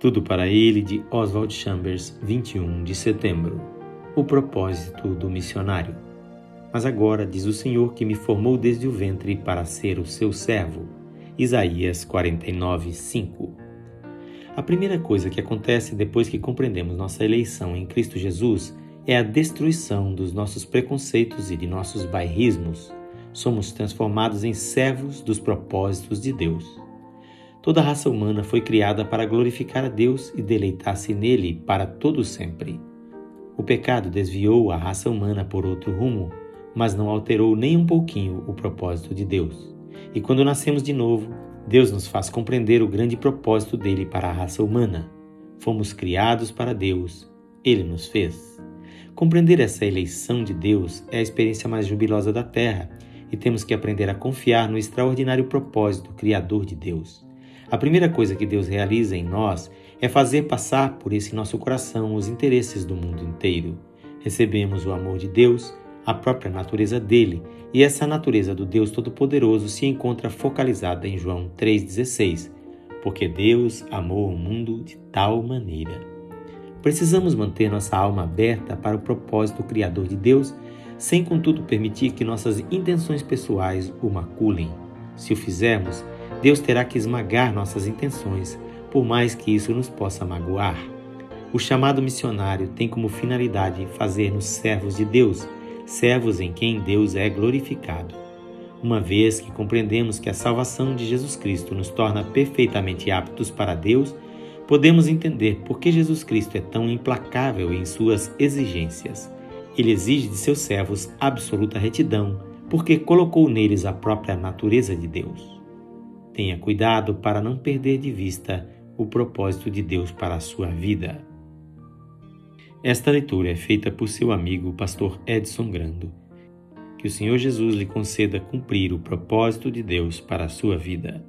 Tudo para ele de Oswald Chambers, 21 de setembro. O propósito do missionário. Mas agora diz o Senhor que me formou desde o ventre para ser o seu servo. Isaías 49, 5. A primeira coisa que acontece depois que compreendemos nossa eleição em Cristo Jesus é a destruição dos nossos preconceitos e de nossos bairrismos. Somos transformados em servos dos propósitos de Deus. Toda a raça humana foi criada para glorificar a Deus e deleitar-se nele para todo sempre. O pecado desviou a raça humana por outro rumo, mas não alterou nem um pouquinho o propósito de Deus. E quando nascemos de novo, Deus nos faz compreender o grande propósito dele para a raça humana. Fomos criados para Deus, ele nos fez. Compreender essa eleição de Deus é a experiência mais jubilosa da terra e temos que aprender a confiar no extraordinário propósito criador de Deus. A primeira coisa que Deus realiza em nós é fazer passar por esse nosso coração os interesses do mundo inteiro. Recebemos o amor de Deus, a própria natureza dele, e essa natureza do Deus Todo-Poderoso se encontra focalizada em João 3,16, porque Deus amou o mundo de tal maneira. Precisamos manter nossa alma aberta para o propósito criador de Deus, sem contudo permitir que nossas intenções pessoais o maculem. Se o fizermos, Deus terá que esmagar nossas intenções, por mais que isso nos possa magoar. O chamado missionário tem como finalidade fazer-nos servos de Deus, servos em quem Deus é glorificado. Uma vez que compreendemos que a salvação de Jesus Cristo nos torna perfeitamente aptos para Deus, podemos entender por que Jesus Cristo é tão implacável em suas exigências. Ele exige de seus servos absoluta retidão, porque colocou neles a própria natureza de Deus. Tenha cuidado para não perder de vista o propósito de Deus para a sua vida. Esta leitura é feita por seu amigo, pastor Edson Grando. Que o Senhor Jesus lhe conceda cumprir o propósito de Deus para a sua vida.